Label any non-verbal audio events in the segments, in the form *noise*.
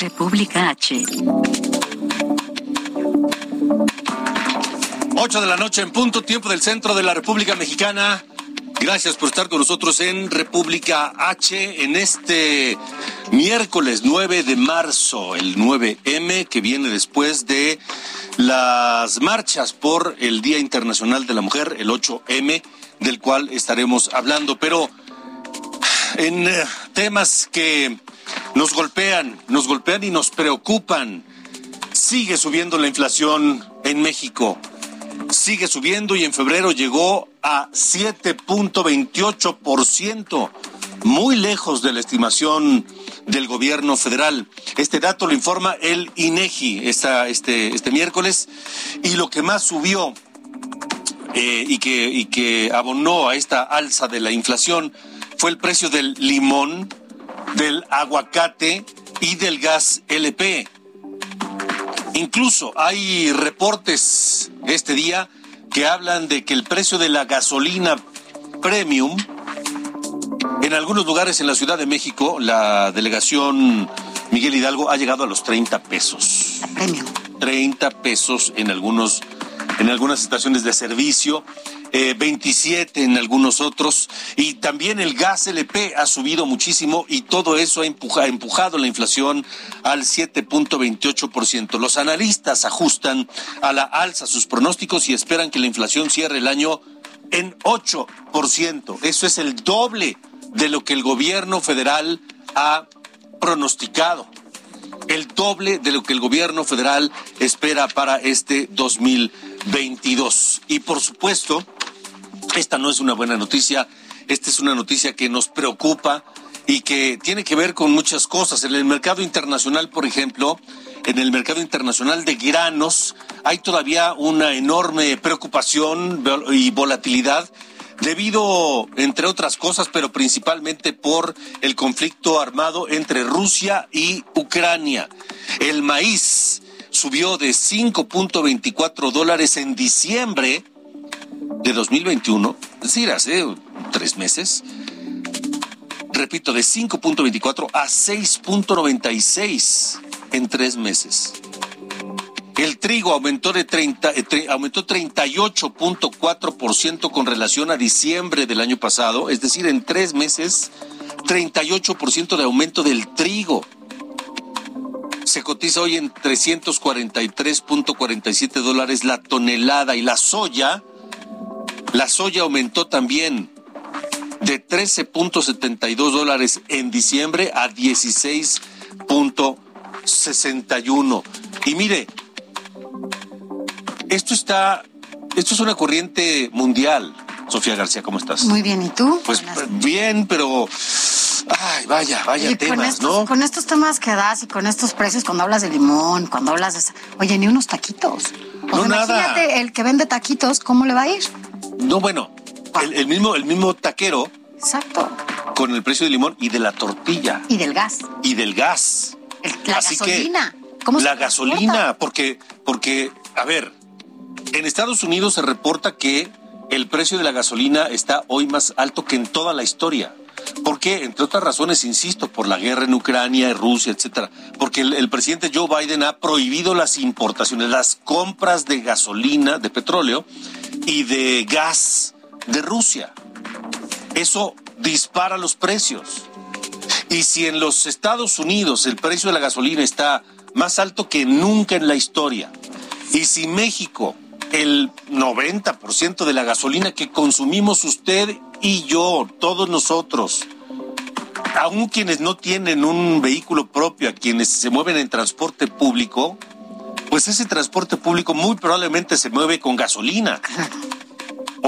República H. 8 de la noche en punto, tiempo del centro de la República Mexicana. Gracias por estar con nosotros en República H en este miércoles 9 de marzo, el 9M que viene después de las marchas por el Día Internacional de la Mujer, el 8M, del cual estaremos hablando. Pero en eh, temas que nos golpean, nos golpean y nos preocupan. Sigue subiendo la inflación en México. Sigue subiendo y en febrero llegó a 7.28%, muy lejos de la estimación del gobierno federal. Este dato lo informa el INEGI esta, este, este miércoles y lo que más subió eh, y, que, y que abonó a esta alza de la inflación fue el precio del limón, del aguacate y del gas LP. Incluso hay reportes este día que hablan de que el precio de la gasolina premium en algunos lugares en la Ciudad de México, la delegación Miguel Hidalgo ha llegado a los 30 pesos. Premium. 30 pesos en algunos en algunas estaciones de servicio, eh, 27 en algunos otros, y también el gas LP ha subido muchísimo y todo eso ha ha empujado la inflación al 7.28%. Los analistas ajustan a la alza sus pronósticos y esperan que la inflación cierre el año en 8%. Eso es el doble de lo que el gobierno federal ha pronosticado el doble de lo que el gobierno federal espera para este 2022. Y por supuesto, esta no es una buena noticia, esta es una noticia que nos preocupa y que tiene que ver con muchas cosas. En el mercado internacional, por ejemplo, en el mercado internacional de granos hay todavía una enorme preocupación y volatilidad debido, entre otras cosas, pero principalmente por el conflicto armado entre Rusia y Ucrania. El maíz subió de 5.24 dólares en diciembre de 2021, es decir, hace tres meses, repito, de 5.24 a 6.96 en tres meses. El trigo aumentó de 30, eh, aumentó 38.4% con relación a diciembre del año pasado, es decir, en tres meses, 38% de aumento del trigo. Se cotiza hoy en 343.47 dólares la tonelada y la soya, la soya aumentó también de 13.72 dólares en diciembre a 16.61. Y mire, esto está, esto es una corriente mundial. Sofía García, ¿cómo estás? Muy bien, ¿y tú? Pues Buenas bien, pero ay, vaya, vaya Y con temas, estos, ¿no? con estos temas que das y con estos precios, cuando hablas de limón, cuando hablas de... Oye, ni unos taquitos. O No, sea, nada. el que vende taquitos, ¿cómo le va a ir? No, bueno, el, el mismo, el mismo taquero Exacto. con el precio del limón y de la tortilla Y del gas. y del gas. El- la Así gasolina. que ¿Cómo se la gasolina, porque, porque, a ver, en Estados Unidos se reporta que el precio de la gasolina está hoy más alto que en toda la historia. ¿Por qué? Entre otras razones, insisto, por la guerra en Ucrania, Rusia, etcétera. Porque el, el presidente Joe Biden ha prohibido las importaciones, las compras de gasolina, de petróleo y de gas de Rusia. Eso dispara los precios. Y si en los Estados Unidos el precio de la gasolina está más alto que nunca en la historia, y si México, el 90% de la gasolina que consumimos usted y yo, todos nosotros, aún quienes no tienen un vehículo propio, a quienes se mueven en transporte público, pues ese transporte público muy probablemente se mueve con gasolina.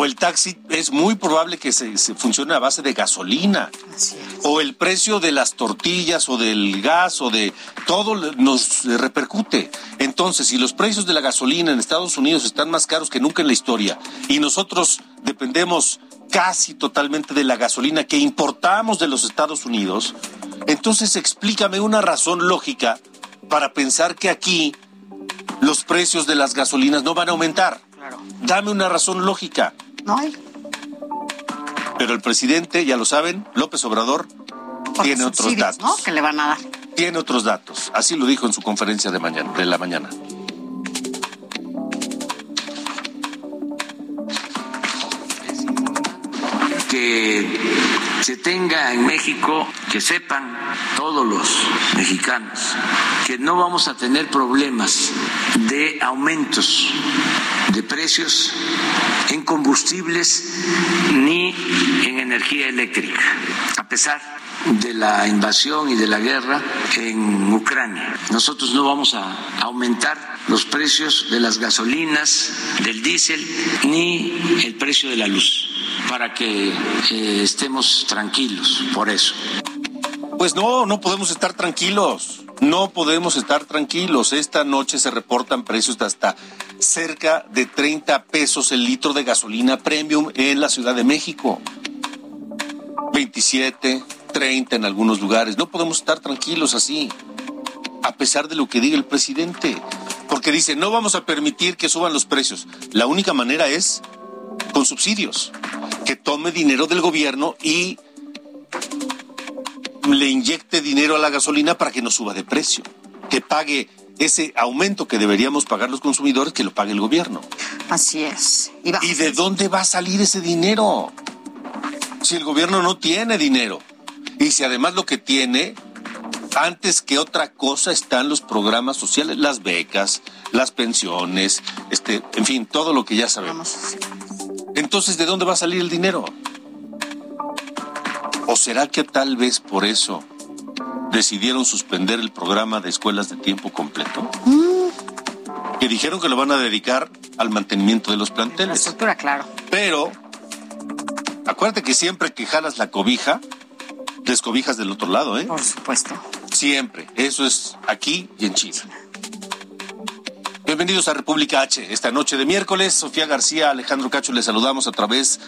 O el taxi es muy probable que se, se funcione a base de gasolina. Así es. O el precio de las tortillas o del gas o de todo nos repercute. Entonces, si los precios de la gasolina en Estados Unidos están más caros que nunca en la historia y nosotros dependemos casi totalmente de la gasolina que importamos de los Estados Unidos, entonces explícame una razón lógica para pensar que aquí los precios de las gasolinas no van a aumentar. Dame una razón lógica. No hay. Pero el presidente, ya lo saben, López Obrador, Porque tiene otros datos. ¿no? Que le van a dar. Tiene otros datos. Así lo dijo en su conferencia de mañana, de la mañana. que se tenga en México, que sepan todos los mexicanos, que no vamos a tener problemas de aumentos de precios en combustibles ni en energía eléctrica, a pesar de la invasión y de la guerra en Ucrania. Nosotros no vamos a aumentar los precios de las gasolinas, del diésel, ni el precio de la luz, para que eh, estemos tranquilos por eso. Pues no, no podemos estar tranquilos. No podemos estar tranquilos. Esta noche se reportan precios de hasta cerca de 30 pesos el litro de gasolina premium en la Ciudad de México. 27, 30 en algunos lugares. No podemos estar tranquilos así, a pesar de lo que diga el presidente. Porque dice, no vamos a permitir que suban los precios. La única manera es con subsidios, que tome dinero del gobierno y le inyecte dinero a la gasolina para que no suba de precio, que pague ese aumento que deberíamos pagar los consumidores, que lo pague el gobierno. Así es. Y, bajo- ¿Y de dónde va a salir ese dinero? Si el gobierno no tiene dinero. Y si además lo que tiene, antes que otra cosa, están los programas sociales, las becas, las pensiones, este, en fin, todo lo que ya sabemos. Entonces, ¿de dónde va a salir el dinero? ¿O será que tal vez por eso decidieron suspender el programa de escuelas de tiempo completo? Que dijeron que lo van a dedicar al mantenimiento de los La planteles. estructura, claro. Pero, acuérdate que siempre que jalas la cobija, descobijas del otro lado, ¿eh? Por supuesto. Siempre. Eso es aquí y en China. Bienvenidos a República H. Esta noche de miércoles, Sofía García, Alejandro Cacho, les saludamos a través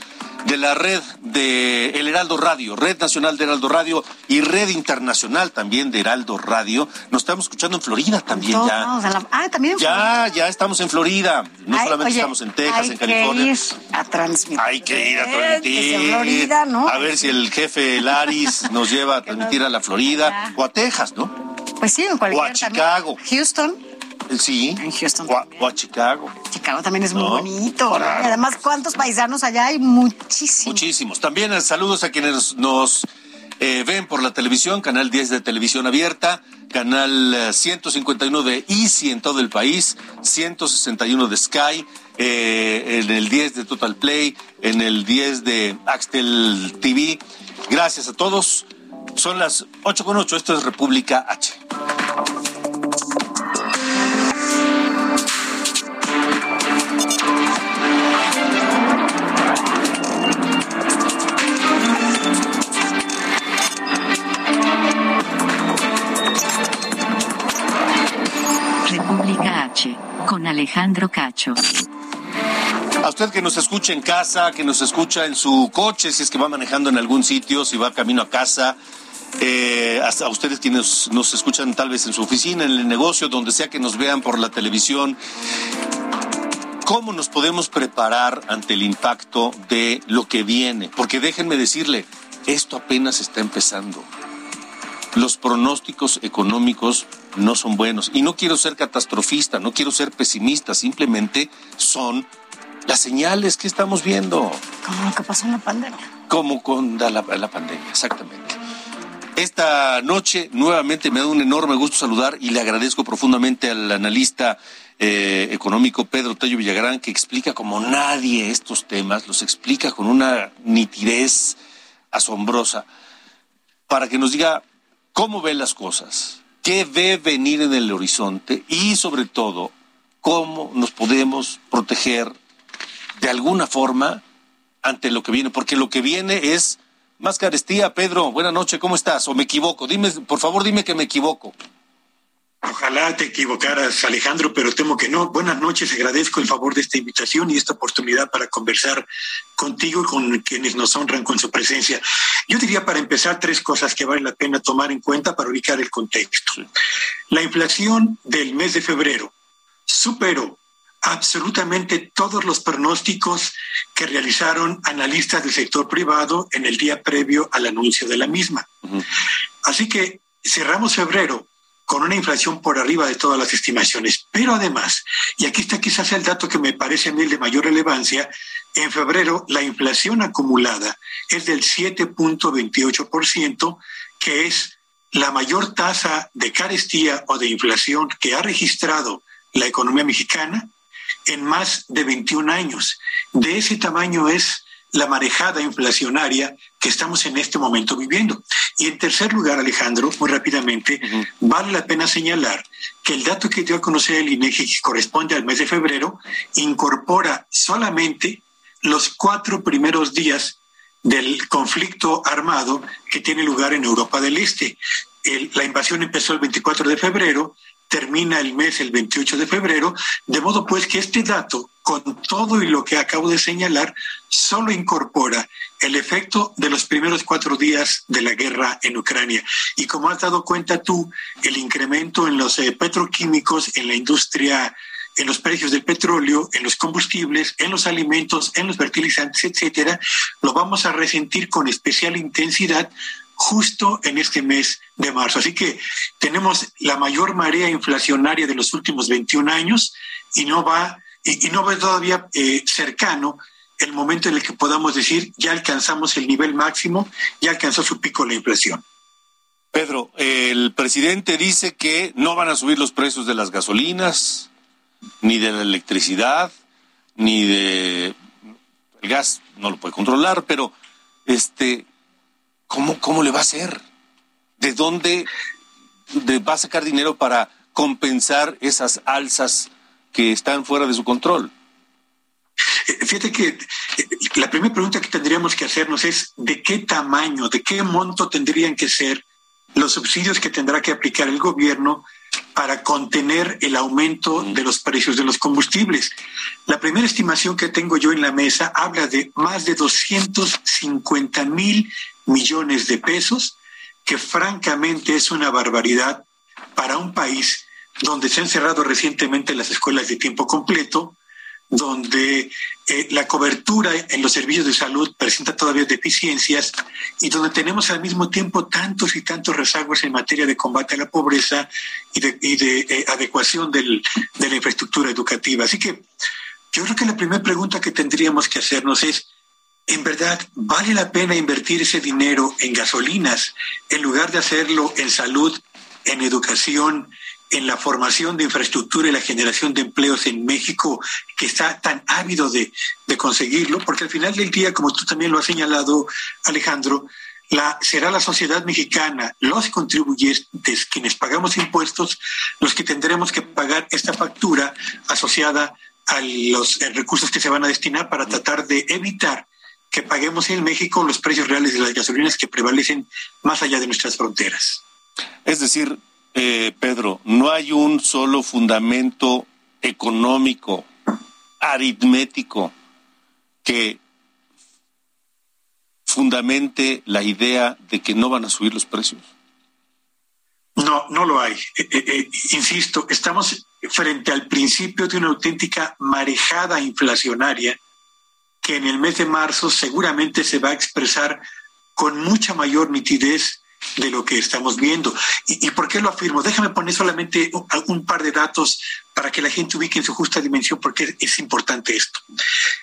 de la red de El Heraldo Radio, Red Nacional de Heraldo Radio y Red Internacional también de Heraldo Radio. Nos estamos escuchando en Florida también ya. la- Ah, también. en Ya, ya estamos en Florida. No Ay, solamente oye, estamos en Texas, hay en California. Que ir a transmitir. Hay que ir a transmitir. Florida. A ver si el jefe Laris *laughs* nos lleva a transmitir a la Florida Ya. o a Texas, ¿no? Pues sí, en cualquier O a también. Chicago. Houston. Eh, Sí. En Houston O a, también. o a Chicago. Chicago también es muy bonito. claro. Además, ¿cuántos paisanos allá hay? Muchísimos. Muchísimos. También eh, saludos a quienes nos eh, ven por la televisión, canal 10 de televisión abierta, canal eh, 151 de Easy en todo el país, 161 de Sky, eh, en el 10 de Total Play, en el 10 de Axtel TV. Gracias a todos. Son las 8 con 8. Esto es República H. Alejandro Cacho. A usted que nos escucha en casa, que nos escucha en su coche, si es que va manejando en algún sitio, si va camino a casa, eh, hasta a ustedes quienes nos escuchan tal vez en su oficina, en el negocio, donde sea que nos vean por la televisión, ¿cómo nos podemos preparar ante el impacto de lo que viene? Porque déjenme decirle, esto apenas está empezando. Los pronósticos económicos no son buenos. Y no quiero ser catastrofista, no quiero ser pesimista, simplemente son las señales que estamos viendo, Como lo que pasó en la pandemia. como con la, pandemia, exactamente. Esta noche nuevamente me da un enorme gusto saludar y le agradezco profundamente al analista eh, económico Pedro Tello Villagrán que explica como nadie estos temas, los explica con una nitidez asombrosa. para que nos diga cómo ve las cosas, qué ve venir en el horizonte y sobre todo cómo nos podemos proteger de alguna forma ante lo que viene, porque lo que viene es más carestía. Pedro, buenas noches, ¿cómo estás? ¿O me equivoco? Dime, por favor, dime que me equivoco. Ojalá te equivocaras, Alejandro, pero temo que no. Buenas noches, agradezco el favor de esta invitación y esta oportunidad para conversar contigo y con quienes nos honran con su presencia. Yo diría para empezar tres cosas que vale la pena tomar en cuenta para ubicar el contexto. La inflación del mes de febrero superó absolutamente todos los pronósticos que realizaron analistas del sector privado en el día previo al anuncio de la misma. Así que cerramos febrero con una inflación por arriba de todas las estimaciones. Pero además, y aquí está quizás el dato que me parece a mí el de mayor relevancia, en febrero la inflación acumulada es del 7.28%, que es la mayor tasa de carestía o de inflación que ha registrado la economía mexicana en más de 21 años. De ese tamaño es la marejada inflacionaria que estamos en este momento viviendo. Y en tercer lugar, Alejandro, muy rápidamente, vale la pena señalar que el dato que dio a conocer el INEGI, que corresponde al mes de febrero, incorpora solamente los cuatro primeros días del conflicto armado que tiene lugar en Europa del Este. la invasión empezó el 24 de febrero, termina el mes el 28 de febrero, de modo pues que este dato, con todo y lo que acabo de señalar, solo incorpora el efecto de los primeros cuatro días de la guerra en Ucrania. Y como has dado cuenta tú, el incremento en los eh, petroquímicos, en la industria en los precios del petróleo, en los combustibles, en los alimentos, en los fertilizantes, etcétera, lo vamos a resentir con especial intensidad justo en este mes de marzo. Así que tenemos la mayor marea inflacionaria de los últimos 21 años y no va y, no va todavía eh, cercano el momento en el que podamos decir ya alcanzamos el nivel máximo, ya alcanzó su pico la inflación. Pedro, el presidente dice que no van a subir los precios de las gasolinas, ni de la electricidad, ni de el gas, no lo puede controlar, pero este ¿cómo, cómo le va a hacer? ¿De dónde va a sacar dinero para compensar esas alzas que están fuera de su control? Fíjate que eh, la primera pregunta que tendríamos que hacernos es de qué tamaño, de qué monto tendrían que ser los subsidios que tendrá que aplicar el gobierno para contener el aumento de los precios de los combustibles. La primera estimación que tengo yo en la mesa habla de más de 250 mil millones de pesos, que francamente es una barbaridad para un país donde se han cerrado recientemente las escuelas de tiempo completo, donde eh, la cobertura en los servicios de salud presenta todavía deficiencias y donde tenemos al mismo tiempo tantos y tantos rezagos en materia de combate a la pobreza y de, eh, adecuación de la infraestructura educativa. Así que yo creo que la primera pregunta que tendríamos que hacernos es, en verdad, ¿vale la pena invertir ese dinero en gasolinas en lugar de hacerlo en salud, en educación, en la formación de infraestructura y la generación de empleos en México, que está tan ávido de, conseguirlo? Porque al final del día, como tú también lo has señalado, Alejandro, la, será la sociedad mexicana, los contribuyentes, quienes pagamos impuestos, los que tendremos que pagar esta factura asociada a los recursos que se van a destinar para tratar de evitar que paguemos en México los precios reales de las gasolinas que prevalecen más allá de nuestras fronteras. Es decir, eh, Pedro, no hay un solo fundamento económico, aritmético, que fundamente la idea de que no van a subir los precios. No, no lo hay. Eh, eh, insisto, estamos frente al principio de una auténtica marejada inflacionaria que en el mes de marzo seguramente se va a expresar con mucha mayor nitidez de lo que estamos viendo. ¿Y, por qué lo afirmo? Déjame poner solamente un, par de datos para que la gente ubique en su justa dimensión, porque es importante esto.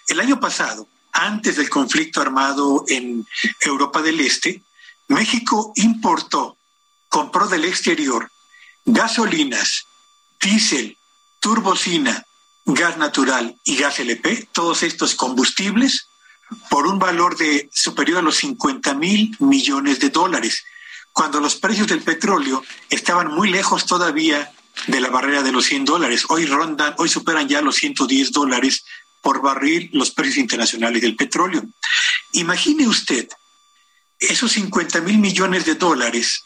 El año pasado, antes del conflicto armado en Europa del Este, México importó, compró del exterior gasolinas, diésel, turbocina, gas natural y gas LP, todos estos combustibles, por un valor de superior a los 50 mil millones de dólares, cuando los precios del petróleo estaban muy lejos todavía de la barrera de los 100 dólares. Hoy rondan, hoy superan ya los 110 dólares por barril los precios internacionales del petróleo. Imagine usted esos 50 mil millones de dólares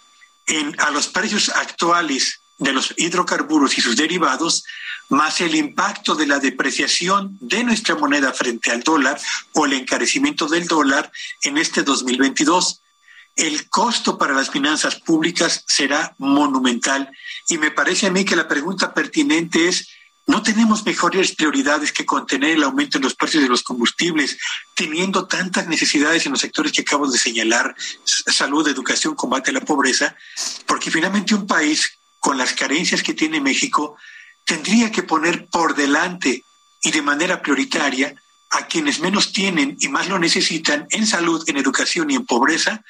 a los precios actuales de los hidrocarburos y sus derivados, más el impacto de la depreciación de nuestra moneda frente al dólar o el encarecimiento del dólar en este 2022. El costo para las finanzas públicas será monumental. Y me parece a mí que la pregunta pertinente es, no tenemos mejores prioridades que contener el aumento en los precios de los combustibles, teniendo tantas necesidades en los sectores que acabo de señalar, salud, educación, combate a la pobreza, porque finalmente un país con las carencias que tiene México tendría que poner por delante y de manera prioritaria a quienes menos tienen y más lo necesitan en salud, en educación y en pobreza,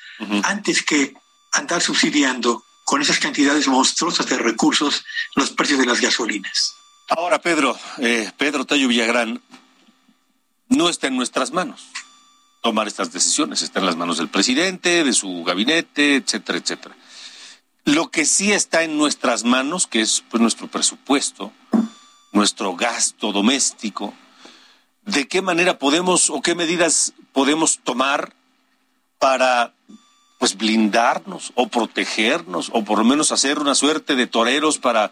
antes que andar subsidiando con esas cantidades monstruosas de recursos los precios de las gasolinas. Ahora, Pedro, eh, Pedro Tayo Villagrán, no está en nuestras manos tomar estas decisiones, está en las manos del presidente, de su gabinete, etcétera, etcétera. Lo que sí está en nuestras manos, que es pues, nuestro presupuesto, nuestro gasto doméstico, de qué manera podemos o qué medidas podemos tomar para pues blindarnos o protegernos o por lo menos hacer una suerte de toreros para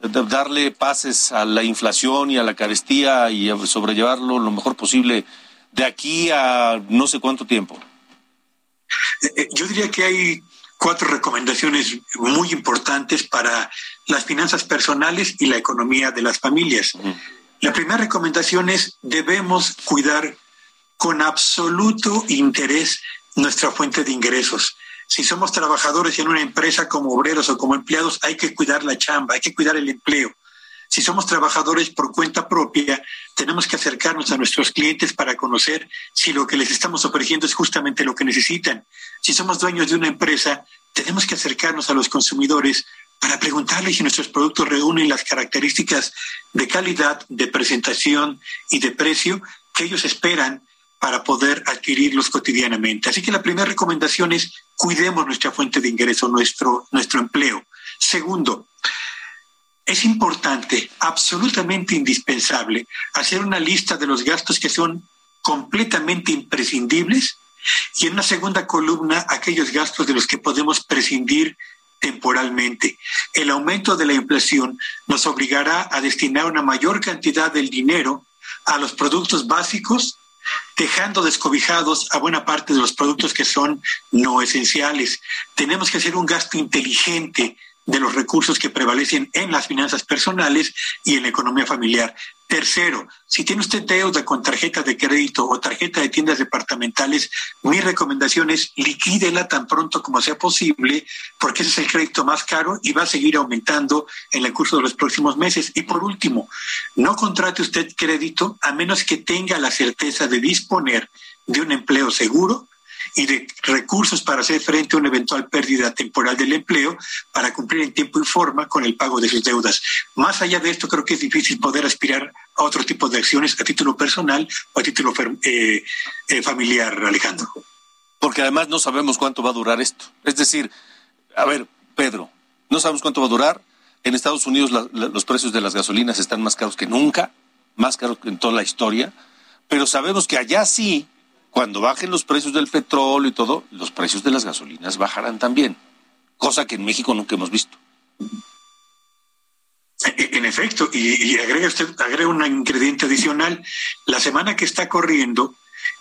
darle pases a la inflación y a la carestía y sobrellevarlo lo mejor posible de aquí a no sé cuánto tiempo? Eh, eh, yo diría que hay cuatro recomendaciones muy importantes para las finanzas personales y la economía de las familias. La primera recomendación es debemos cuidar con absoluto interés nuestra fuente de ingresos. Si somos trabajadores en una empresa como obreros o como empleados, hay que cuidar la chamba, hay que cuidar el empleo. Si somos trabajadores por cuenta propia, tenemos que acercarnos a nuestros clientes para conocer si lo que les estamos ofreciendo es justamente lo que necesitan. Si somos dueños de una empresa, tenemos que acercarnos a los consumidores para preguntarles si nuestros productos reúnen las características de calidad, de presentación y de precio que ellos esperan para poder adquirirlos cotidianamente. Así que la primera recomendación es cuidemos nuestra fuente de ingreso, nuestro, nuestro empleo. Segundo, es importante, absolutamente indispensable, hacer una lista de los gastos que son completamente imprescindibles y en una segunda columna aquellos gastos de los que podemos prescindir temporalmente. El aumento de la inflación nos obligará a destinar una mayor cantidad del dinero a los productos básicos dejando descobijados a buena parte de los productos que son no esenciales. Tenemos que hacer un gasto inteligente de los recursos que prevalecen en las finanzas personales y en la economía familiar. Tercero, si tiene usted deuda con tarjeta de crédito o tarjeta de tiendas departamentales, mi recomendación es liquídela tan pronto como sea posible, porque ese es el crédito más caro y va a seguir aumentando en el curso de los próximos meses. Y por último, no contrate usted crédito a menos que tenga la certeza de disponer de un empleo seguro y de recursos para hacer frente a una eventual pérdida temporal del empleo para cumplir en tiempo y forma con el pago de sus deudas. Más allá de esto, creo que es difícil poder aspirar a otro tipo de acciones a título personal o a título eh, eh, familiar, Alejandro. Porque además no sabemos cuánto va a durar esto. Es decir, a ver, Pedro, no sabemos cuánto va a durar. En Estados Unidos los precios de las gasolinas están más caros que nunca, más caros que en toda la historia, pero sabemos que allá sí cuando bajen los precios del petróleo y todo, los precios de las gasolinas bajarán también, cosa que en México nunca hemos visto. En efecto, y, agrega usted, agrega un ingrediente adicional. La semana que está corriendo,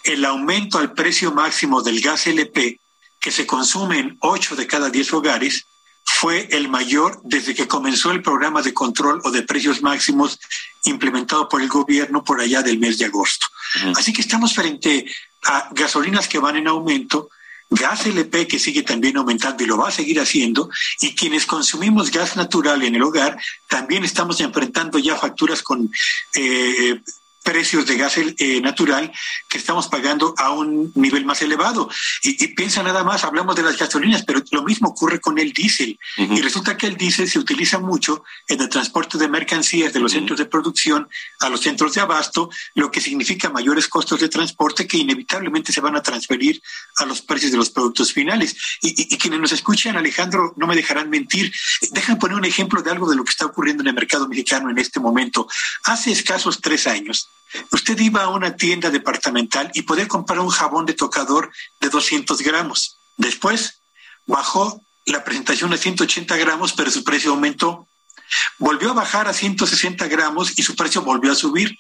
el aumento al precio máximo del gas LP, que se consume en 8 de cada 10 hogares, fue el mayor desde que comenzó el programa de control o de precios máximos implementado por el gobierno por allá del mes de agosto. Así que estamos frente a gasolinas que van en aumento, gas LP que sigue también aumentando y lo va a seguir haciendo, y quienes consumimos gas natural en el hogar, también estamos enfrentando ya facturas con eh, precios de gas eh, natural que estamos pagando a un nivel más elevado. Y, piensa nada más, hablamos de las gasolinas, pero lo mismo ocurre con el diésel. Y resulta que el diésel se utiliza mucho en el transporte de mercancías de los centros de producción a los centros de abasto, lo que significa mayores costos de transporte que inevitablemente se van a transferir a los precios de los productos finales. Y, quienes nos escuchan, Alejandro, no me dejarán mentir. Dejan poner un ejemplo de algo de lo que está ocurriendo en el mercado mexicano en este momento. Hace escasos tres años, Usted iba a una tienda departamental y podía comprar un jabón de tocador de 200 gramos. Después bajó la presentación a 180 gramos, pero su precio aumentó. Volvió a bajar a 160 gramos y su precio volvió a subir.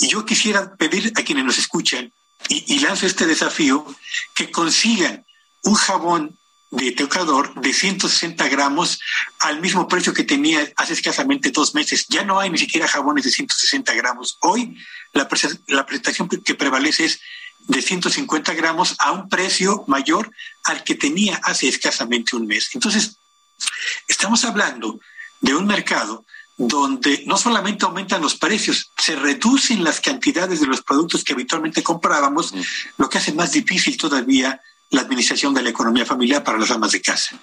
Y yo quisiera pedir a quienes nos escuchan y, y lanzo este desafío que consigan un jabón de tocador de 160 gramos al mismo precio que tenía hace escasamente dos meses. Ya no hay ni siquiera jabones de 160 gramos. Hoy la, la presentación que prevalece es de 150 gramos a un precio mayor al que tenía hace escasamente un mes. Entonces, estamos hablando de un mercado donde no solamente aumentan los precios, se reducen las cantidades de los productos que habitualmente comprábamos, lo que hace más difícil todavía la administración de la economía familiar para las amas de casa.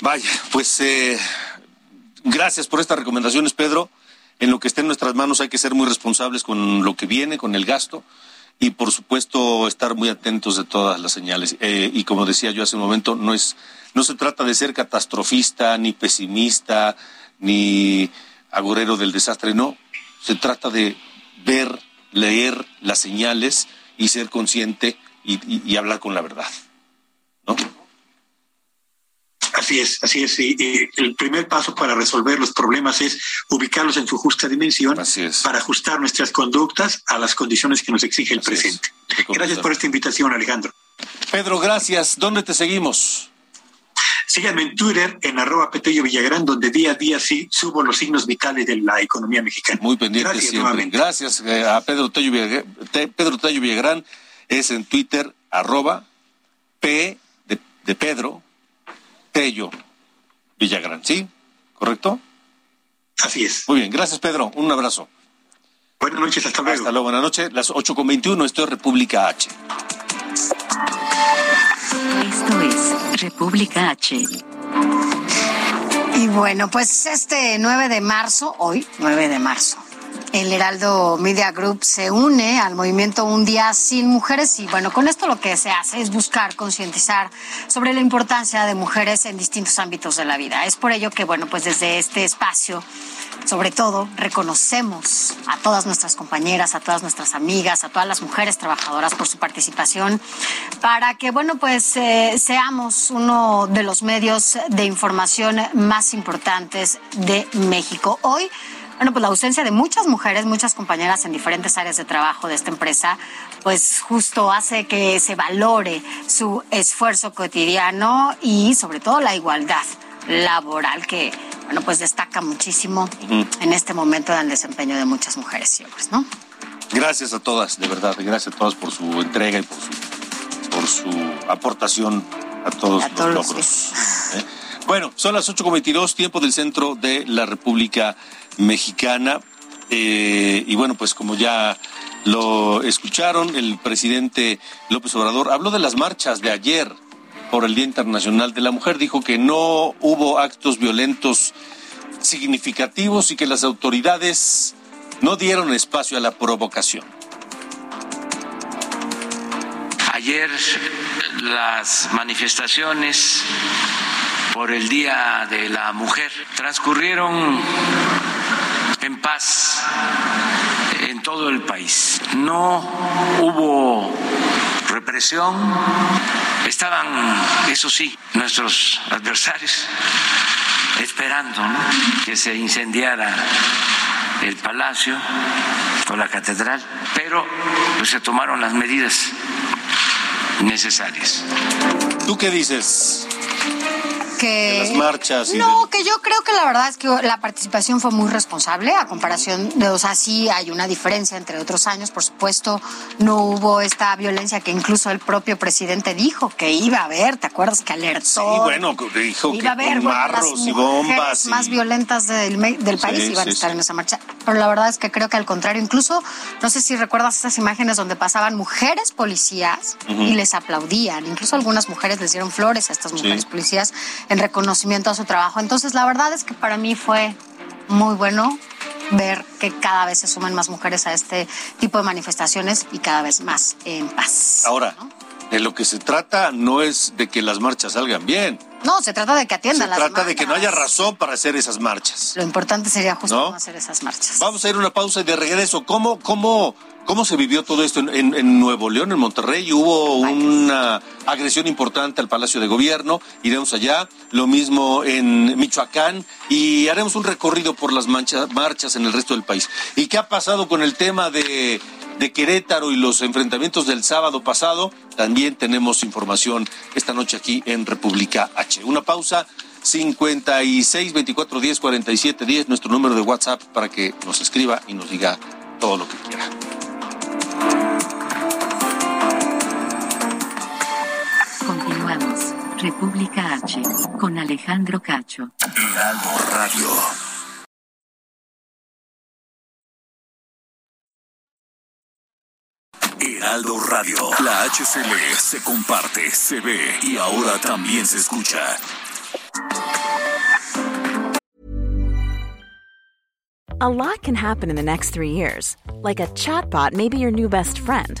Vaya, pues eh, gracias por estas recomendaciones, Pedro. En lo que esté en nuestras manos hay que ser muy responsables con lo que viene, con el gasto y por supuesto estar muy atentos de todas las señales. Eh, y como decía yo hace un momento, no es, no se trata de ser catastrofista, ni pesimista, ni agorero del desastre, no. Se trata de ver, leer las señales y ser consciente y, hablar con la verdad. ¿no? Así es, así es. Y, el primer paso para resolver los problemas es ubicarlos en su justa dimensión para ajustar nuestras conductas a las condiciones que nos exige el presente. Gracias por esta invitación, Alejandro. Pedro, gracias. ¿Dónde te seguimos? Síganme en Twitter en arroba Petello Villagrán, donde día a día sí subo los signos vitales de la economía mexicana. Muy pendiente Gracias, siempre. Gracias eh, a Pedro Tello Villagrán. Es en Twitter arroba P de, Pedro Tello Villagrán, ¿sí? ¿Correcto? Así es. Muy bien, gracias Pedro, un abrazo. Buenas noches, hasta luego. Hasta luego, buenas noches, las 8.21, esto es República H. Esto es República H. Y bueno, pues este 9 de marzo, hoy 9 de marzo, el Heraldo Media Group se une al movimiento Un Día Sin Mujeres y bueno, con esto lo que se hace es buscar concientizar sobre la importancia de mujeres en distintos ámbitos de la vida. Es por ello que bueno, pues desde este espacio sobre todo reconocemos a todas nuestras compañeras, a todas nuestras amigas, a todas las mujeres trabajadoras por su participación, para que, bueno, pues eh, seamos uno de los medios de información más importantes de México. Hoy bueno, pues la ausencia de muchas mujeres, muchas compañeras en diferentes áreas de trabajo de esta empresa, pues justo hace que se valore su esfuerzo cotidiano y sobre todo la igualdad laboral que, bueno, pues destaca muchísimo en este momento del desempeño de muchas mujeres y hombres, ¿no? Gracias a todas, de verdad, gracias a todas por su entrega y por su, por su aportación a todos los logros. ¿eh? Bueno, son las 8.22, tiempo del centro de la República mexicana. Eh, y bueno, pues como ya lo escucharon, el presidente López Obrador habló de las marchas de ayer por el Día Internacional de la Mujer. Dijo que no hubo actos violentos significativos y que las autoridades no dieron espacio a la provocación. Ayer las manifestaciones por el Día de la Mujer transcurrieron en paz en todo el país. No hubo represión. Estaban, eso sí, nuestros adversarios esperando que se incendiara el palacio o la catedral, pero pues, se tomaron las medidas necesarias. ¿Tú qué dices? Que... las marchas. no, que yo creo que la verdad es que la participación fue muy responsable a comparación de, o sea, sí hay una diferencia entre otros años, por supuesto, no hubo esta violencia que incluso el propio presidente dijo que iba a haber, ¿te acuerdas que alertó? Sí, bueno, dijo iba que a haber, marros y bombas. más violentas del, del país iban a estar en esa marcha, pero la verdad es que creo que al contrario, incluso, no sé si recuerdas esas imágenes donde pasaban mujeres policías y les aplaudían, incluso algunas mujeres les dieron flores a estas mujeres policías en reconocimiento a su trabajo. Entonces, la verdad es que para mí fue muy bueno ver que cada vez se suman más mujeres a este tipo de manifestaciones y cada vez más en paz. Ahora, de lo que se trata no es de que las marchas salgan bien. No, se trata de que atiendan las Se trata de que no haya razón para hacer esas marchas. Lo importante sería justo ¿No? hacer esas marchas. Vamos a ir a una pausa y de regreso. ¿Cómo, cómo ¿Cómo se vivió todo esto en, Nuevo León, en Monterrey? Hubo una agresión importante al Palacio de Gobierno, iremos allá, lo mismo en Michoacán y haremos un recorrido por las marchas en el resto del país. ¿Y qué ha pasado con el tema de, de Querétaro y los enfrentamientos del sábado pasado? También tenemos información esta noche aquí en República H. Una pausa. 56 24 10 47 10, nuestro número de WhatsApp para que nos escriba y nos diga todo lo que quiera. Continuamos. República H. Con Alejandro Cacho. Heraldo Radio. Heraldo Radio. La HCL se comparte, se ve y ahora también se escucha. A lot can happen in the next three years. Like a chatbot may be your new best friend.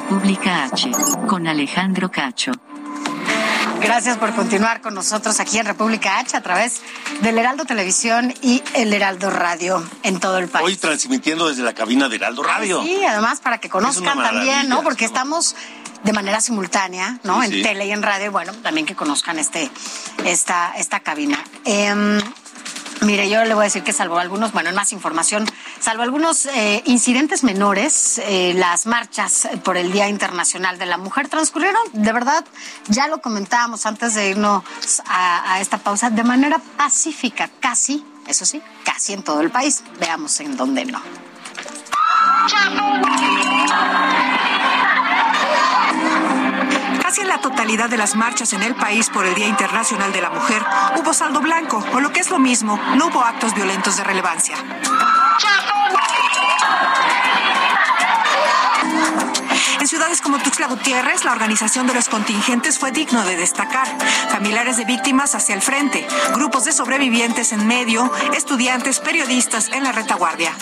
República H, con Alejandro Cacho. Gracias por continuar con nosotros aquí en República H a través del Heraldo Televisión y el Heraldo Radio en todo el país. Hoy transmitiendo desde la cabina de Heraldo Radio. Sí, además para que conozcan también, ¿no? Porque estamos de manera simultánea, ¿no? en tele y en radio, bueno, también que conozcan este, esta, esta cabina. Eh, Mire, yo le voy a decir que salvo algunos, bueno, en más información, salvo algunos eh, incidentes menores, eh, las marchas por el Día Internacional de la Mujer transcurrieron, de verdad, ya lo comentábamos antes de irnos a, a esta pausa, de manera pacífica, casi, eso sí, casi en todo el país. Veamos en dónde no. Casi en la totalidad de las marchas en el país por el Día Internacional de la Mujer hubo saldo blanco, o lo que es lo mismo, no hubo actos violentos de relevancia. En ciudades como Tuxtla Gutiérrez, la organización de los contingentes fue digno de destacar. Familiares de víctimas hacia el frente, grupos de sobrevivientes en medio, estudiantes, periodistas en la retaguardia.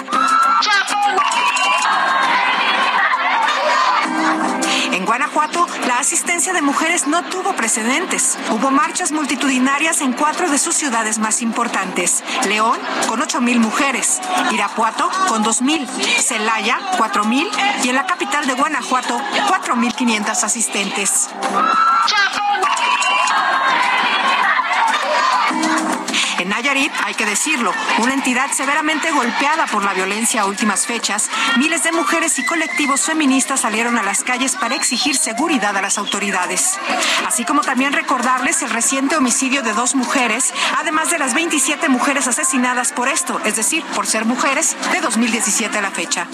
En Guanajuato, la asistencia de mujeres no tuvo precedentes. Hubo marchas multitudinarias en cuatro de sus ciudades más importantes. León, con 8 mil mujeres. Irapuato, con 2 mil. Celaya, 4 mil. Y en la capital de Guanajuato, 4.500 asistentes. En Nayarit, hay que decirlo, una entidad severamente golpeada por la violencia a últimas fechas, miles de mujeres y colectivos feministas salieron a las calles para exigir seguridad a las autoridades. Así como también recordarles el reciente homicidio de dos mujeres, además de las 27 mujeres asesinadas por esto, es decir, por ser mujeres, de 2017 a la fecha.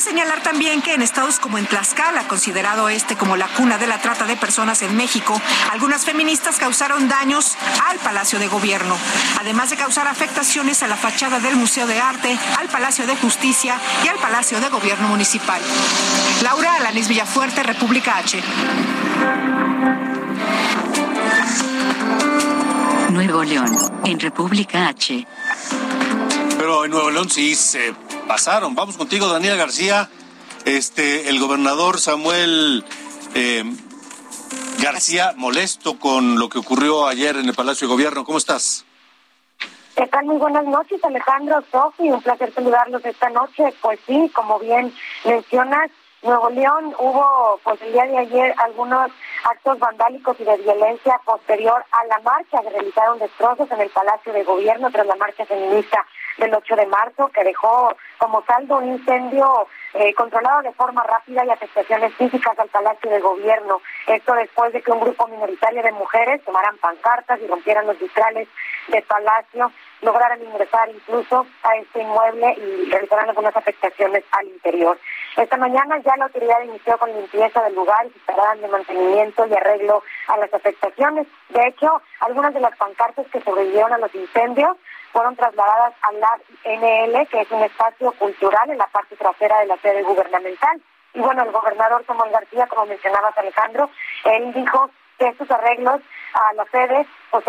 Señalar también que en estados como en Tlaxcala, considerado este como la cuna de la trata de personas en México, algunas feministas causaron daños al Palacio de Gobierno, además de causar afectaciones a la fachada del Museo de Arte, al Palacio de Justicia y al Palacio de Gobierno Municipal. Laura Alanis Villafuerte, República H. Nuevo León, en República H. Pero en Nuevo León sí se pasaron. Vamos contigo, Daniela García. Este, el gobernador Samuel eh, García, molesto con lo que ocurrió ayer en el Palacio de Gobierno. ¿Cómo estás? ¿Qué tal? Muy buenas noches, Alejandro, Sofi. Un placer saludarlos esta noche. Pues sí, como bien mencionas, Nuevo León hubo, pues el día de ayer, algunos actos vandálicos y de violencia posterior a la marcha que realizaron destrozos en el Palacio de Gobierno tras la marcha feminista del 8 de marzo, que dejó como saldo un incendio eh, controlado de forma rápida y afectaciones físicas al Palacio de Gobierno. Esto después de que un grupo minoritario de mujeres tomaran pancartas y rompieran los vitrales del Palacio, lograran ingresar incluso a este inmueble y realizaran algunas afectaciones al interior. Esta mañana ya la autoridad inició con limpieza del lugar y se de mantenimiento y arreglo a las afectaciones. De hecho, algunas de las pancartas que sobrevivieron a los incendios fueron trasladadas al NL, que es un espacio cultural en la parte trasera de la sede gubernamental. Y bueno, el gobernador Samuel García, como mencionabas Alejandro, él dijo que estos arreglos a la sede pues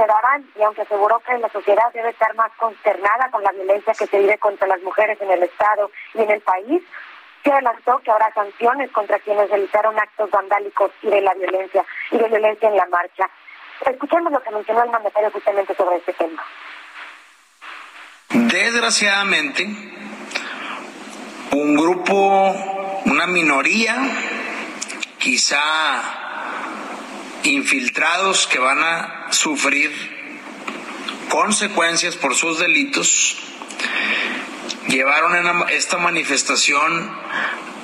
y aunque aseguró que la sociedad debe estar más consternada con la violencia que se vive contra las mujeres en el Estado y en el país, se adelantó que habrá sanciones contra quienes realizaron actos vandálicos y de la violencia y de violencia en la marcha. Escuchemos lo que mencionó el mandatario justamente sobre este tema. Desgraciadamente, un grupo, una minoría, quizá infiltrados que van a sufrir consecuencias por sus delitos, llevaron esta manifestación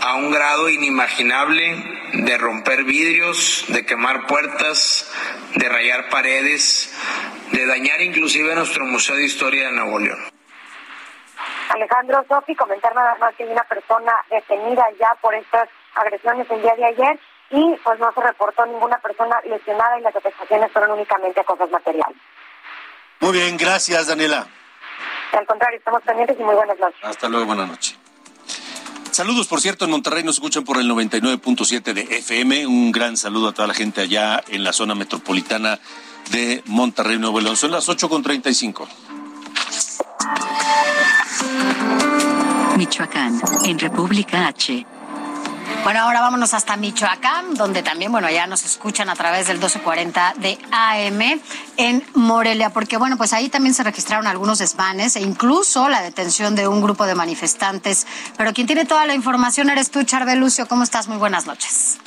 a un grado inimaginable de romper vidrios, de quemar puertas, de rayar paredes, de dañar inclusive nuestro Museo de Historia de Nuevo León. Alejandro Sofi, comentar nada más que hay una persona detenida ya por estas agresiones el día de ayer y pues no se reportó ninguna persona lesionada y las afectaciones fueron únicamente a cosas materiales. Muy bien, gracias Daniela. Al contrario, estamos pendientes y muy buenas noches. Hasta luego, buenas noches. Saludos, por cierto, en Monterrey nos escuchan por el 99.7 de FM. Un gran saludo a toda la gente allá en la zona metropolitana de Monterrey, Nuevo León. Son las 8.35. Michoacán, en República H. Bueno, ahora vámonos hasta Michoacán, donde también, bueno, ya nos escuchan a través del 1240 de AM en Morelia, porque, bueno, pues ahí también se registraron algunos desmanes e incluso la detención de un grupo de manifestantes. Pero quien tiene toda la información eres tú, Charbel Lucio. ¿Cómo estás? Muy buenas noches.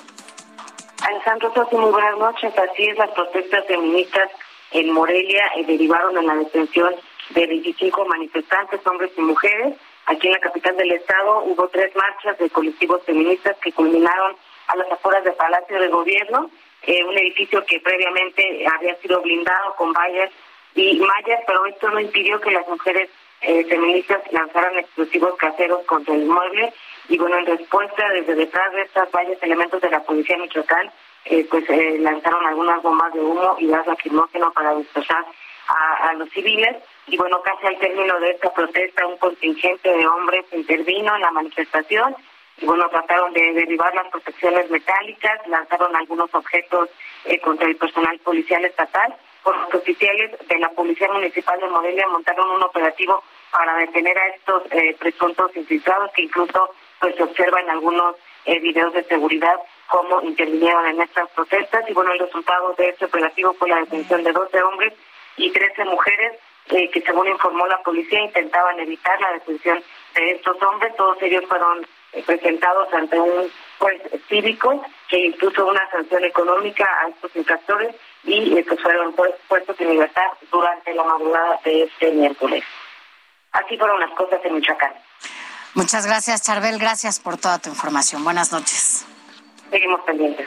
Alejandro Soto, muy buenas noches. Así es, las protestas feministas en Morelia eh, derivaron en la detención de 25 manifestantes, hombres y mujeres. Aquí en la capital del estado hubo tres marchas de colectivos feministas que culminaron a las afueras del Palacio de Gobierno, eh, un edificio que previamente había sido blindado con vallas y mallas, pero esto no impidió que las mujeres eh, feministas lanzaran explosivos caseros contra el inmueble y bueno, en respuesta desde detrás de estas vallas elementos de la policía Michoacán eh, pues lanzaron algunas bombas de humo y gas lacrimógeno para dispersar a, los civiles. Y bueno, casi al término de esta protesta, un contingente de hombres intervino en la manifestación y bueno, trataron de derribar las protecciones metálicas, lanzaron algunos objetos eh, contra el personal policial estatal. Por los oficiales de la Policía Municipal de Morelia montaron un operativo para detener a estos eh, presuntos infiltrados que incluso pues se observa en algunos eh, videos de seguridad cómo intervinieron en estas protestas y bueno, el resultado de este operativo fue la detención de 12 hombres y 13 mujeres eh, que según informó la policía intentaban evitar la detención de estos hombres. Todos ellos fueron eh, presentados ante un juez cívico que impuso una sanción económica a estos infractores y estos fueron puestos en libertad durante la madrugada de este miércoles. Así fueron las cosas en Michoacán. Muchas gracias, Charbel. Gracias por toda tu información. Buenas noches. Seguimos pendientes.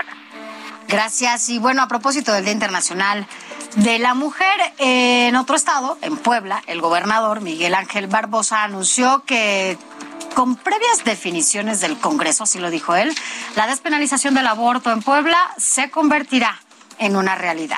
Gracias. Y bueno, a propósito del Día Internacional de la Mujer, en otro estado, en Puebla, el gobernador Miguel Ángel Barbosa anunció que con previas definiciones del Congreso, así lo dijo él, la despenalización del aborto en Puebla se convertirá en una realidad.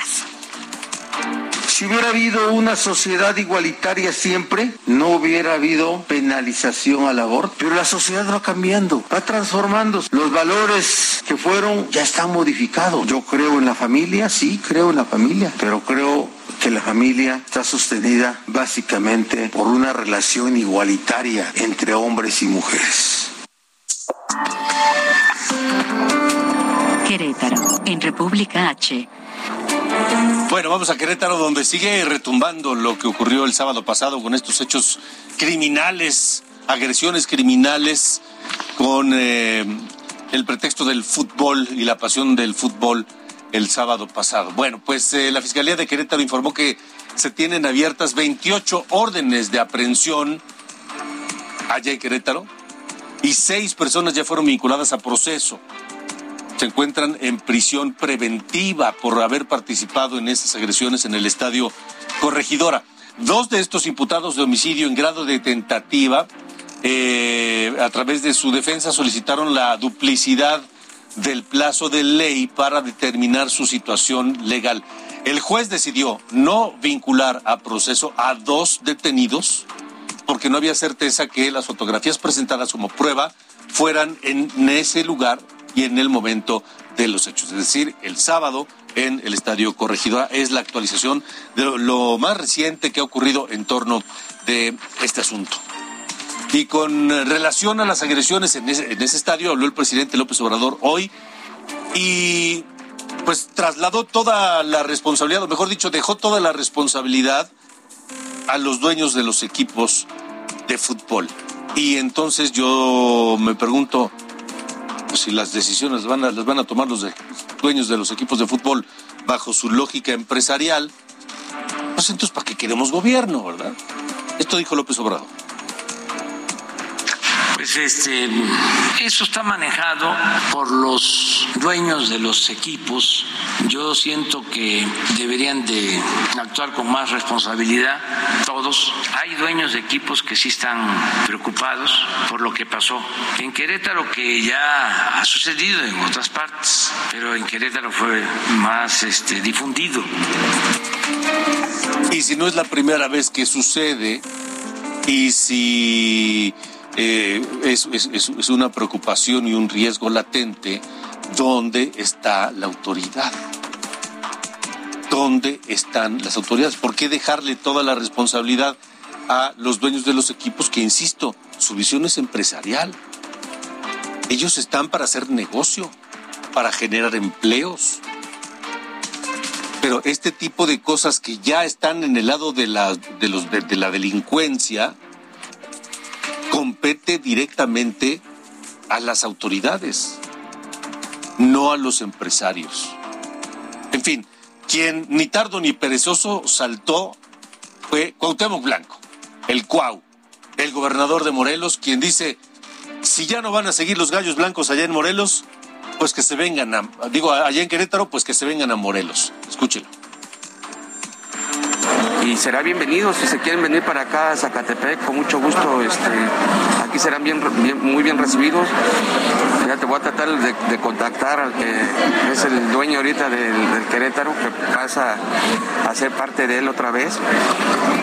Si hubiera habido una sociedad igualitaria siempre, no hubiera habido penalización al aborto. Pero la sociedad va cambiando, va transformando. Los valores que fueron ya están modificados. Yo creo en la familia, sí, creo en la familia, pero creo que la familia está sostenida básicamente por una relación igualitaria entre hombres y mujeres. Querétaro, en República H. Bueno, vamos a Querétaro, donde sigue retumbando lo que ocurrió el sábado pasado con estos hechos criminales, agresiones criminales, con eh, el pretexto del fútbol y la pasión del fútbol el sábado pasado. Bueno, pues eh, la Fiscalía de Querétaro informó que se tienen abiertas 28 órdenes de aprehensión allá en Querétaro y seis personas ya fueron vinculadas a proceso. Se encuentran en prisión preventiva por haber participado en esas agresiones en el estadio Corregidora. Dos de estos imputados de homicidio en grado de tentativa, eh, a través de su defensa, solicitaron la duplicidad del plazo de ley para determinar su situación legal. El juez decidió no vincular a proceso a dos detenidos porque no había certeza que las fotografías presentadas como prueba fueran en ese lugar y en el momento de los hechos. Es decir, el sábado en el Estadio Corregidora es la actualización de lo más reciente que ha ocurrido en torno de este asunto. Y con relación a las agresiones en ese, en ese estadio, habló el presidente López Obrador hoy y pues trasladó toda la responsabilidad, o mejor dicho, dejó toda la responsabilidad a los dueños de los equipos de fútbol. Y entonces yo me pregunto pues, si las decisiones van a, las van a tomar los dueños de los equipos de fútbol bajo su lógica empresarial, pues entonces ¿para qué queremos gobierno, verdad? Esto dijo López Obrador. Pues este, eso está manejado por los dueños de los equipos. Yo siento que deberían de actuar con más responsabilidad todos. Hay dueños de equipos que sí están preocupados por lo que pasó en Querétaro, que ya ha sucedido en otras partes, pero en Querétaro fue más este, difundido. Y si no es la primera vez que sucede, y si eh, es, es, una preocupación y un riesgo latente. ¿Dónde está la autoridad? ¿Dónde están las autoridades? ¿Por qué dejarle toda la responsabilidad a los dueños de los equipos que, insisto, su visión es empresarial? Ellos están para hacer negocio, para generar empleos. Pero este tipo de cosas que ya están en el lado de la, de los, de la delincuencia, compete directamente a las autoridades, no a los empresarios. En fin, quien ni tardo ni perezoso saltó fue Cuauhtémoc Blanco, el Cuau, el gobernador de Morelos, quien dice, si ya no van a seguir los gallos blancos allá en Morelos, pues que se vengan a, digo, allá en Querétaro, pues que se vengan a Morelos. Escúchelo y será bienvenido si se quieren venir para acá a Zacatepec con mucho gusto este aquí serán bien, muy bien recibidos. Ya te voy a tratar de, contactar al que es el dueño ahorita del, Querétaro que pasa a ser parte de él otra vez.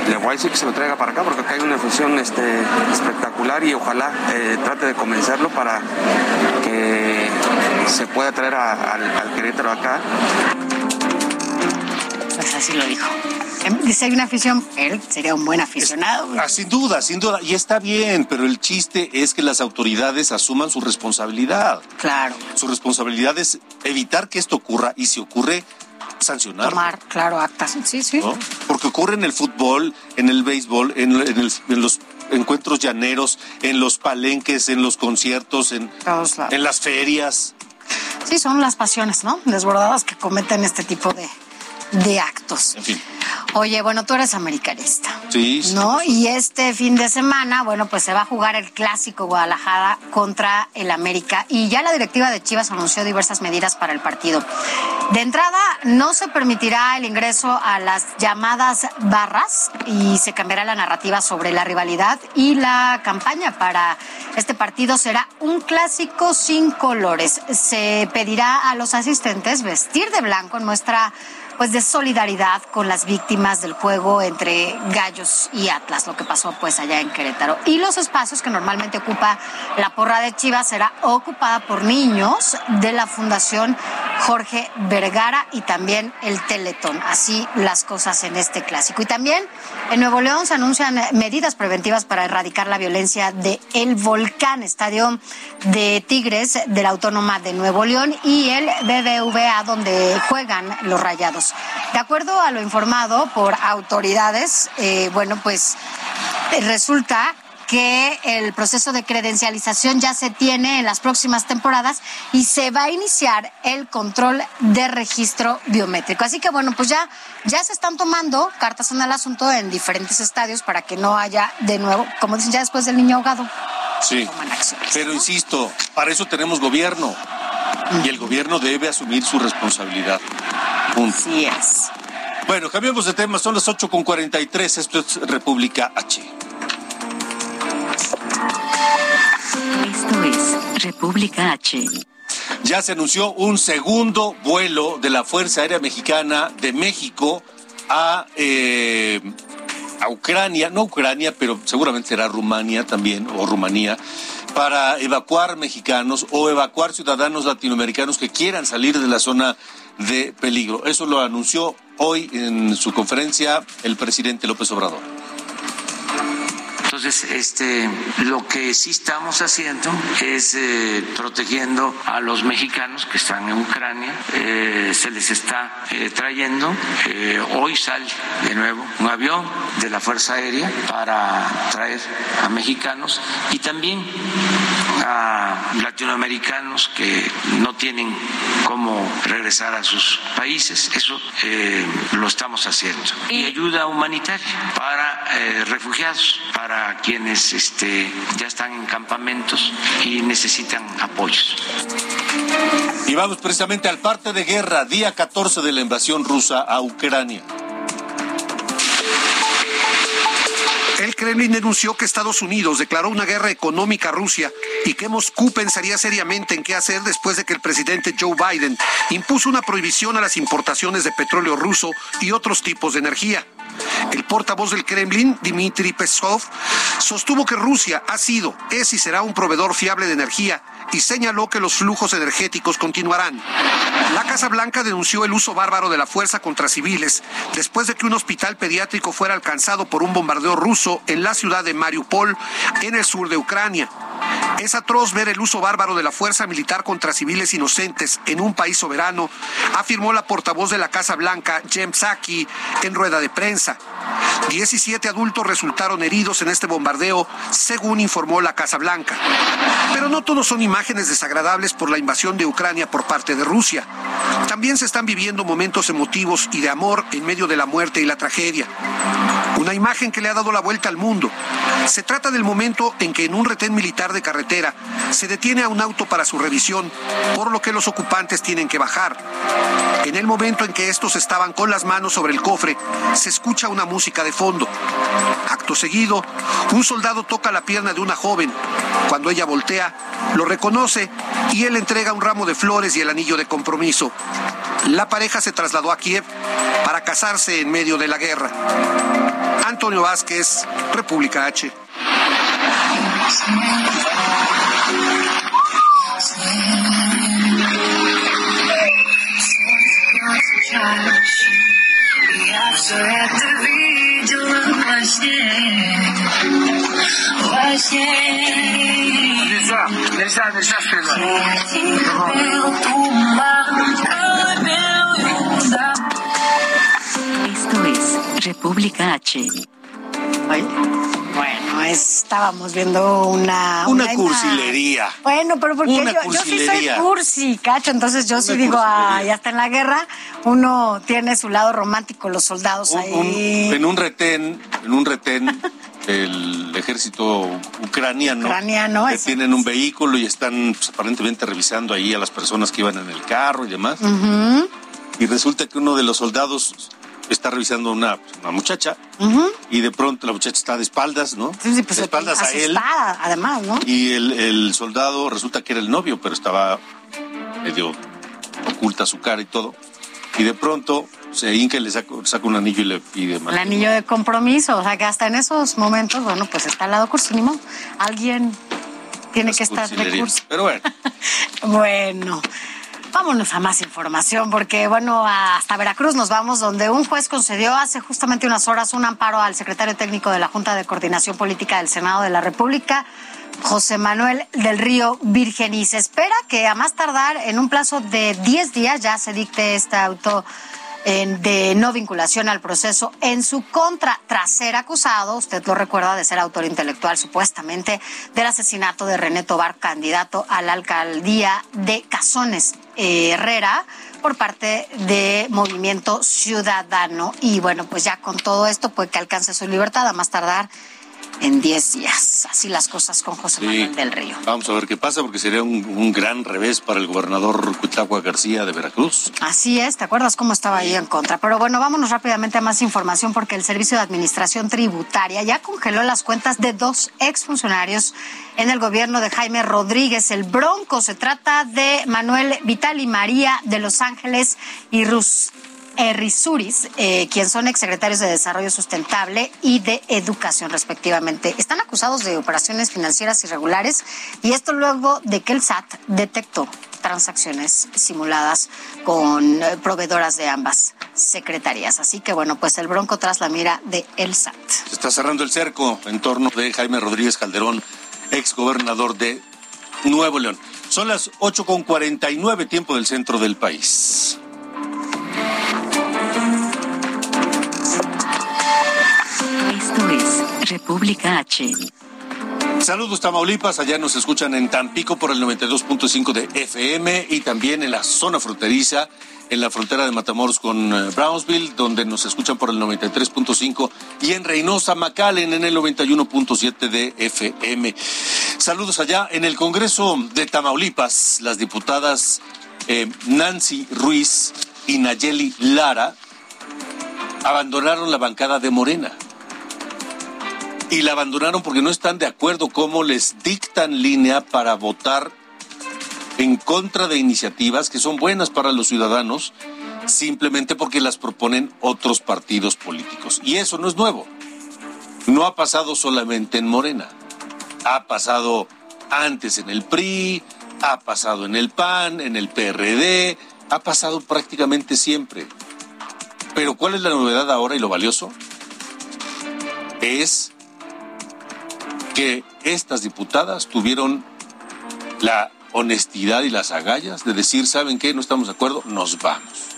Le voy a decir que se lo traiga para acá porque acá hay una afición este, espectacular y ojalá eh, trate de convencerlo para que se pueda traer al Querétaro acá. Pues así lo dijo Dice, hay una afición, él sería un buen aficionado. Ah, sin duda, sin duda. Y está bien, pero el chiste es que las autoridades asuman su responsabilidad. Claro. Su responsabilidad es evitar que esto ocurra y si ocurre, sancionar. Tomar, claro, actas. Sí, sí. Porque ocurre en el fútbol, en el béisbol, en, en, los encuentros llaneros, en los palenques, en los conciertos, en, en las ferias. Sí, son las pasiones, ¿no? Desbordadas que cometen este tipo de, de actos. En fin. Oye, bueno, tú eres americanista. Sí, ¿No? Y este fin de semana, bueno, pues se va a jugar el clásico Guadalajara contra el América. Y ya la directiva de Chivas anunció diversas medidas para el partido. De entrada, no se permitirá el ingreso a las llamadas barras y se cambiará la narrativa sobre la rivalidad y la campaña para este partido será un clásico sin colores. Se pedirá a los asistentes vestir de blanco en nuestra pues de solidaridad con las víctimas del juego entre Gallos y Atlas, lo que pasó pues allá en Querétaro. Y los espacios que normalmente ocupa la porra de Chivas será ocupada por niños de la Fundación Jorge Vergara y también el Teletón. Así las cosas en este clásico. Y también en Nuevo León se anuncian medidas preventivas para erradicar la violencia de El Volcán, estadio de Tigres de la Autónoma de Nuevo León y el BBVA donde juegan los rayados. De acuerdo a lo informado por autoridades, eh, bueno, pues resulta que el proceso de credencialización ya se tiene en las próximas temporadas y se va a iniciar el control de registro biométrico. Así que bueno, pues ya, ya se están tomando cartas en el asunto en diferentes estadios para que no haya de nuevo, como dicen ya después del niño ahogado. Sí, pero insisto, para eso tenemos gobierno y el gobierno debe asumir su responsabilidad. Así es. Bueno, cambiamos de tema, son las 8.43, esto es República H. Esto es República H. Ya se anunció un segundo vuelo de la Fuerza Aérea Mexicana de México a, eh, a Ucrania, no Ucrania, pero seguramente será Rumania también, o Rumanía, para evacuar mexicanos o evacuar ciudadanos latinoamericanos que quieran salir de la zona de peligro. Eso lo anunció hoy en su conferencia el presidente López Obrador. Entonces, este, lo que sí estamos haciendo es eh, protegiendo a los mexicanos que están en Ucrania. Eh, se les está eh, trayendo. hoy sale de nuevo un avión de la Fuerza Aérea para traer a mexicanos y también a latinoamericanos que no tienen cómo regresar a sus países. Eso lo estamos haciendo. Y ayuda humanitaria para refugiados, para quienes este, ya están en campamentos y necesitan apoyos. Y vamos precisamente al parte de guerra, día 14 de la invasión rusa a Ucrania. Kremlin denunció que Estados Unidos declaró una guerra económica a Rusia y que Moscú pensaría seriamente en qué hacer después de que el presidente Joe Biden impuso una prohibición a las importaciones de petróleo ruso y otros tipos de energía. El portavoz del Kremlin, Dmitry Peskov, sostuvo que Rusia ha sido, es y será un proveedor fiable de energía y señaló que los flujos energéticos continuarán. La Casa Blanca denunció el uso bárbaro de la fuerza contra civiles después de que un hospital pediátrico fuera alcanzado por un bombardeo ruso en la ciudad de Mariupol, en el sur de Ucrania. Es atroz ver el uso bárbaro de la fuerza militar contra civiles inocentes en un país soberano, afirmó la portavoz de la Casa Blanca, Jem Psaki, en rueda de prensa. 17 adultos resultaron heridos en este bombardeo, según informó la Casa Blanca. Pero no todos son imágenes desagradables por la invasión de Ucrania por parte de Rusia. También se están viviendo momentos emotivos y de amor en medio de la muerte y la tragedia. Una imagen que le ha dado la vuelta al mundo. Se trata del momento en que en un retén militar de carretera se detiene a un auto para su revisión, por lo que los ocupantes tienen que bajar. En el momento en que estos estaban con las manos sobre el cofre, se escucha una música de fondo. Acto seguido, un soldado toca la pierna de una joven. Cuando ella voltea, lo reconoce y él entrega un ramo de flores y el anillo de compromiso. La pareja se trasladó a Kiev para casarse en medio de la guerra. Antonio Vázquez, República H. República H. Bueno, estábamos viendo una... Una, cursilería. Bueno, pero porque yo, yo, sí soy cursi, cacho, entonces yo sí digo, ah, ya está en la guerra, uno tiene su lado romántico, los soldados ahí. en un retén, en un retén, el ejército ucraniano, ucraniano que tienen un vehículo y están pues, aparentemente revisando ahí a las personas que iban en el carro y demás. Y resulta que uno de los soldados está revisando una, una muchacha y de pronto la muchacha está de espaldas, ¿no? Sí, sí, pues de espaldas a él. además, ¿no? Y el, el, soldado resulta que era el novio, pero estaba medio oculta su cara y todo. Y de pronto se hinca y le saca, saca un anillo y le pide El anillo de compromiso, o sea que hasta en esos momentos, bueno, pues está al lado curso, Alguien tiene que estar de curso. Pero bueno. *laughs* bueno. Vámonos a más información porque, bueno, hasta Veracruz nos vamos, donde un juez concedió hace justamente unas horas un amparo al secretario técnico de la Junta de Coordinación Política del Senado de la República, José Manuel del Río Virgen, y se espera que a más tardar en un plazo de 10 días ya se dicte este auto de no vinculación al proceso en su contra tras ser acusado, usted lo recuerda, de ser autor intelectual supuestamente del asesinato de René Tobar, candidato a la alcaldía de Cazones eh, Herrera por parte de Movimiento Ciudadano. Y bueno, pues ya con todo esto puede que alcance su libertad a más tardar en 10 días. Así las cosas con José Manuel del Río. Vamos a ver qué pasa, porque sería un, gran revés para el gobernador Cuitlagua García de Veracruz. Así es, ¿te acuerdas cómo estaba ahí en contra? Pero bueno, vámonos rápidamente a más información, porque el Servicio de Administración Tributaria ya congeló las cuentas de dos exfuncionarios en el gobierno de Jaime Rodríguez, el Bronco. Se trata de Manuel Vital y María de Los Ángeles y Rus Errisuris, eh, quien son exsecretarios de Desarrollo Sustentable y de Educación, respectivamente. Están acusados de operaciones financieras irregulares y esto luego de que el SAT detectó transacciones simuladas con eh, proveedoras de ambas secretarías. Así que bueno, pues el bronco tras la mira de el SAT. Se está cerrando el cerco en torno de Jaime Rodríguez Calderón, exgobernador de Nuevo León. Son las 8.49 tiempo del centro del país. República H. Saludos Tamaulipas, allá nos escuchan en Tampico por el 92.5 de FM y también en la zona fronteriza, en la frontera de Matamoros con eh, Brownsville, donde nos escuchan por el 93.5 y en Reynosa, McAllen en el 91.7 de FM. Saludos allá en el Congreso de Tamaulipas, las diputadas eh, Nancy Ruiz y Nayeli Lara abandonaron la bancada de Morena y la abandonaron porque no están de acuerdo cómo les dictan línea para votar en contra de iniciativas que son buenas para los ciudadanos simplemente porque las proponen otros partidos políticos. Y eso no es nuevo. No ha pasado solamente en Morena. Ha pasado antes en el PRI, ha pasado en el PAN, en el PRD, ha pasado prácticamente siempre. Pero ¿cuál es la novedad ahora y lo valioso? Es que estas diputadas tuvieron la honestidad y las agallas de decir, ¿saben qué? No estamos de acuerdo, nos vamos.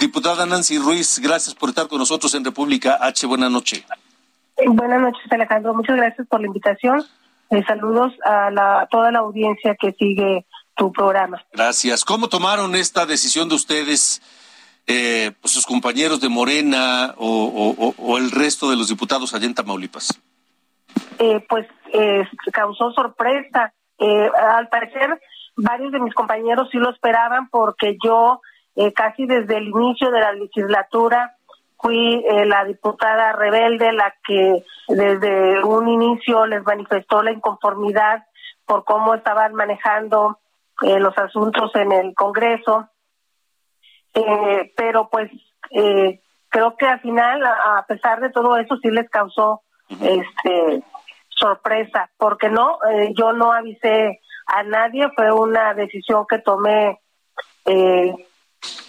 Diputada Nancy Ruiz, gracias por estar con nosotros en República H. Buenas noches. Buenas noches, Alejandro. Muchas gracias por la invitación. Eh, saludos a la, toda la audiencia que sigue tu programa. Gracias. ¿Cómo tomaron esta decisión de ustedes, eh, pues, sus compañeros de Morena o, o el resto de los diputados allá en Tamaulipas? Eh, pues eh, causó sorpresa. Eh, al parecer, varios de mis compañeros sí lo esperaban porque yo casi desde el inicio de la legislatura fui la diputada rebelde la que desde un inicio les manifestó la inconformidad por cómo estaban manejando los asuntos en el Congreso. pero pues creo que al final, a pesar de todo eso, sí les causó este sorpresa, porque no, eh, yo no avisé a nadie, fue una decisión que tomé, eh,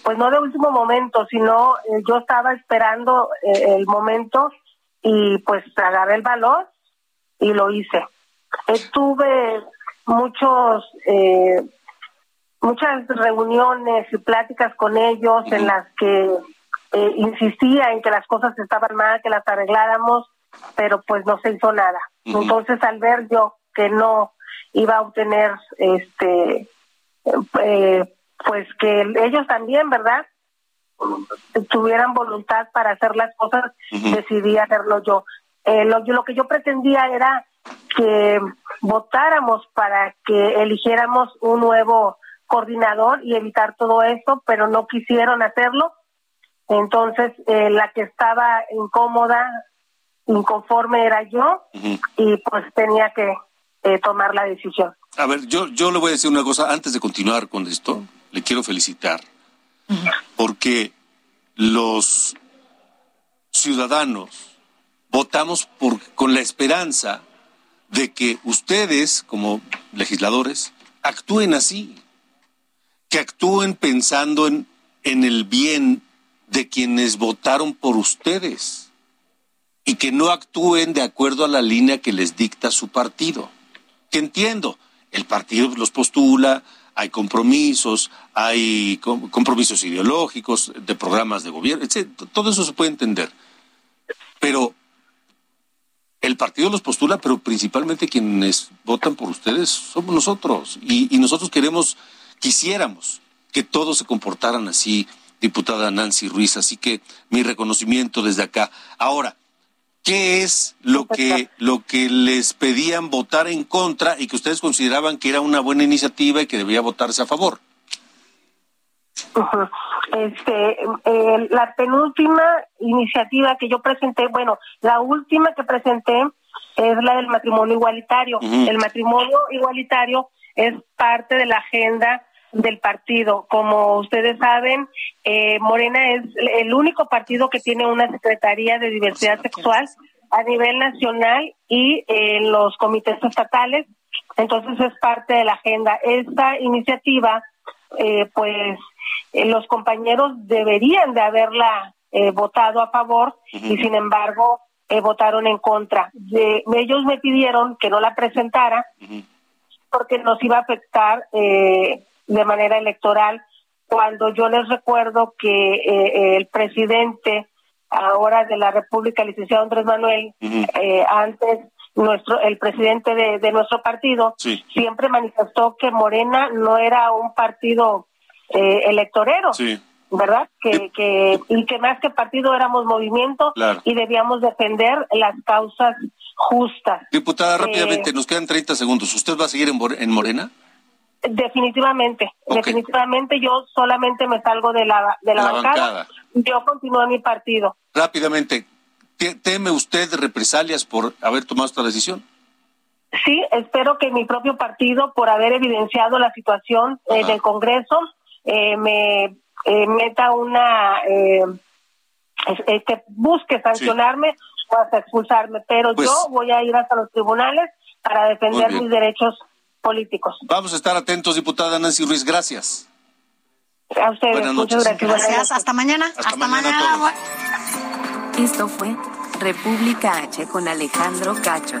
pues no de último momento, sino eh, yo estaba esperando el momento y pues agarré el valor y lo hice. tuve muchos, muchas reuniones y pláticas con ellos en las que insistía en que las cosas estaban mal, que las arregláramos, pero pues no se hizo nada. Entonces, al ver yo que no iba a obtener, este, eh, pues que ellos también, ¿verdad? Tuvieran voluntad para hacer las cosas, decidí hacerlo yo. Eh, lo, lo que yo pretendía era que votáramos para que eligiéramos un nuevo coordinador y evitar todo esto, pero no quisieron hacerlo. Entonces, eh, la que estaba incómoda inconforme era yo y pues tenía que eh, tomar la decisión. A ver, yo, yo le voy a decir una cosa antes de continuar con esto. Le quiero felicitar porque los ciudadanos votamos por, con la esperanza de que ustedes, como legisladores, actúen así, que actúen pensando en, en el bien de quienes votaron por ustedes y que no actúen de acuerdo a la línea que les dicta su partido. Que entiendo, el partido los postula, hay compromisos, hay compromisos ideológicos, de programas de gobierno, etc. Todo eso se puede entender. Pero el partido los postula, pero principalmente quienes votan por ustedes somos nosotros. Y, y nosotros queremos, quisiéramos que todos se comportaran así, diputada Nancy Ruiz. Así que mi reconocimiento desde acá. Ahora, ¿qué es lo que, lo que les pedían votar en contra y que ustedes consideraban que era una buena iniciativa y que debía votarse a favor? Este, eh, la penúltima iniciativa que yo presenté, bueno, la última que presenté es la del matrimonio igualitario. El matrimonio igualitario es parte de la agenda del partido. Como ustedes saben, eh, Morena es el único partido que tiene una Secretaría de Diversidad Sexual a nivel nacional y en los comités estatales. Entonces es parte de la agenda. Esta iniciativa, eh, pues eh, los compañeros deberían de haberla votado a favor y sin embargo votaron en contra. De, ellos me pidieron que no la presentara porque nos iba a afectar eh, de manera electoral, cuando yo les recuerdo que eh, el presidente ahora de la República, licenciado Andrés Manuel, eh, antes nuestro el presidente de, nuestro partido siempre manifestó que Morena no era un partido eh, electorero. ¿Verdad? Que, que, y que más que partido éramos movimiento y debíamos defender las causas justas. Diputada, rápidamente, nos quedan 30 segundos. ¿Usted va a seguir en, en Morena? Definitivamente, definitivamente yo solamente me salgo de la, de la, bancada. Yo continúo en mi partido. Rápidamente, ¿teme usted represalias por haber tomado esta decisión? Sí, espero que mi propio partido, por haber evidenciado la situación eh, del Congreso, eh, me eh, meta una, que busque sancionarme hasta expulsarme, pero pues yo voy a ir hasta los tribunales para defender mis derechos políticos. Vamos a estar atentos, diputada Nancy Ruiz. Gracias. A ustedes, Buenas muchas noches. gracias. Gracias, hasta mañana. Hasta mañana Esto fue República H con Alejandro Cacho.